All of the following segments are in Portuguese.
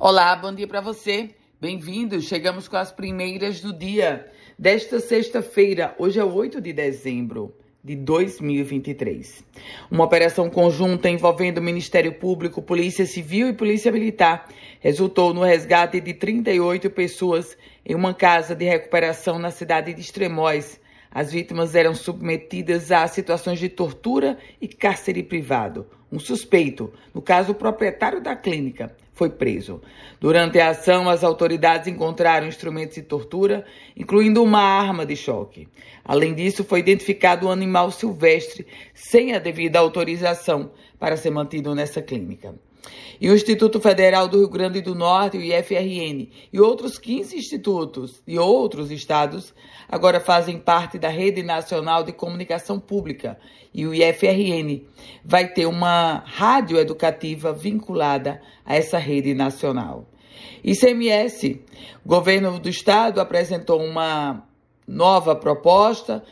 Olá, bom dia para você. Bem-vindo. Chegamos com as primeiras do dia desta sexta-feira. Hoje é 8 de dezembro de 2023. Uma operação conjunta envolvendo Ministério Público, Polícia Civil e Polícia Militar resultou no resgate de 38 pessoas em uma casa de recuperação na cidade de Extremóis. As vítimas eram submetidas a situações de tortura e cárcere privado. Um suspeito, no caso o proprietário da clínica, foi preso. Durante a ação, as autoridades encontraram instrumentos de tortura, incluindo uma arma de choque. Além disso, foi identificado um animal silvestre sem a devida autorização para ser mantido nessa clínica. E o Instituto Federal do Rio Grande do Norte, o IFRN, e outros 15 institutos e outros estados agora fazem parte da Rede Nacional de Comunicação Pública. E o IFRN vai ter uma rádio educativa vinculada a essa rede nacional. ICMS, o governo do estado apresentou uma nova proposta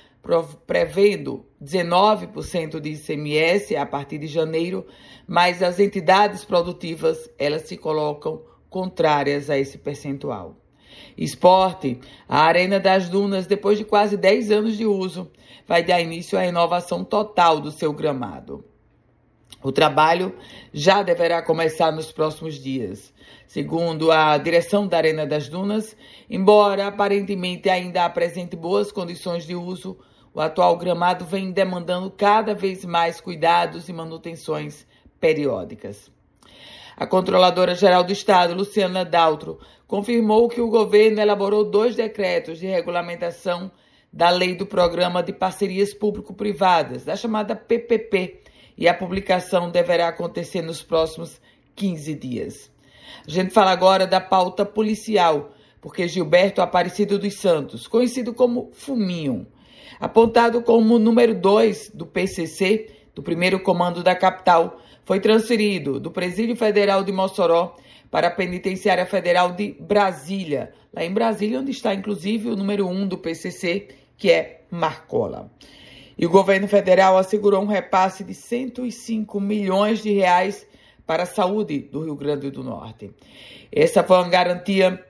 prevendo 19% de ICMS a partir de janeiro, mas as entidades produtivas, elas se colocam contrárias a esse percentual. Esporte, a Arena das Dunas, depois de quase 10 anos de uso, vai dar início à renovação total do seu gramado. O trabalho já deverá começar nos próximos dias. Segundo a direção da Arena das Dunas, embora aparentemente ainda apresente boas condições de uso, o atual gramado vem demandando cada vez mais cuidados e manutenções periódicas. A Controladora Geral do Estado, Luciana Daltro, confirmou que o governo elaborou dois decretos de regulamentação da Lei do Programa de Parcerias Público-Privadas, da chamada PPP, e a publicação deverá acontecer nos próximos 15 dias. A gente fala agora da pauta policial, porque Gilberto Aparecido dos Santos, conhecido como Fuminho, apontado como número 2 do PCC, do primeiro comando da capital, foi transferido do Presídio Federal de Mossoró para a Penitenciária Federal de Brasília, lá em Brasília, onde está inclusive o número 1 um do PCC, que é Marcola. E o governo federal assegurou um repasse de 105 milhões de reais para a saúde do Rio Grande do Norte. Essa foi uma garantia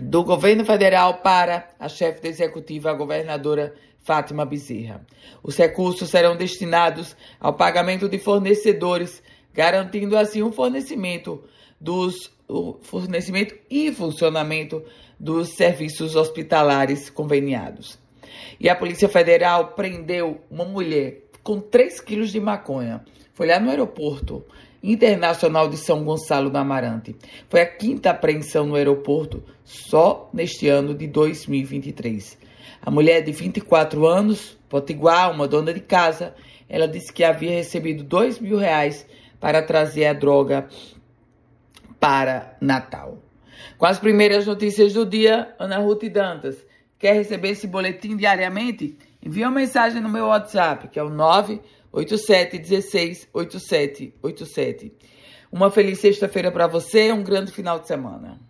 do governo federal para a chefe da executiva, a governadora Fátima Bezerra. Os recursos serão destinados ao pagamento de fornecedores, garantindo assim o fornecimento dos o fornecimento e funcionamento dos serviços hospitalares conveniados. E a Polícia Federal prendeu uma mulher com 3 quilos de maconha. Foi lá no aeroporto Internacional de São Gonçalo do Amarante. Foi a quinta apreensão no aeroporto só neste ano de 2023. A mulher de 24 anos, potiguar, uma dona de casa, ela disse que havia recebido 2 mil reais para trazer a droga para Natal. Com as primeiras notícias do dia, Ana Ruth Dantas. Quer receber esse boletim diariamente? Envie uma mensagem no meu WhatsApp, que é o 987168787. Uma feliz sexta-feira para você, um grande final de semana.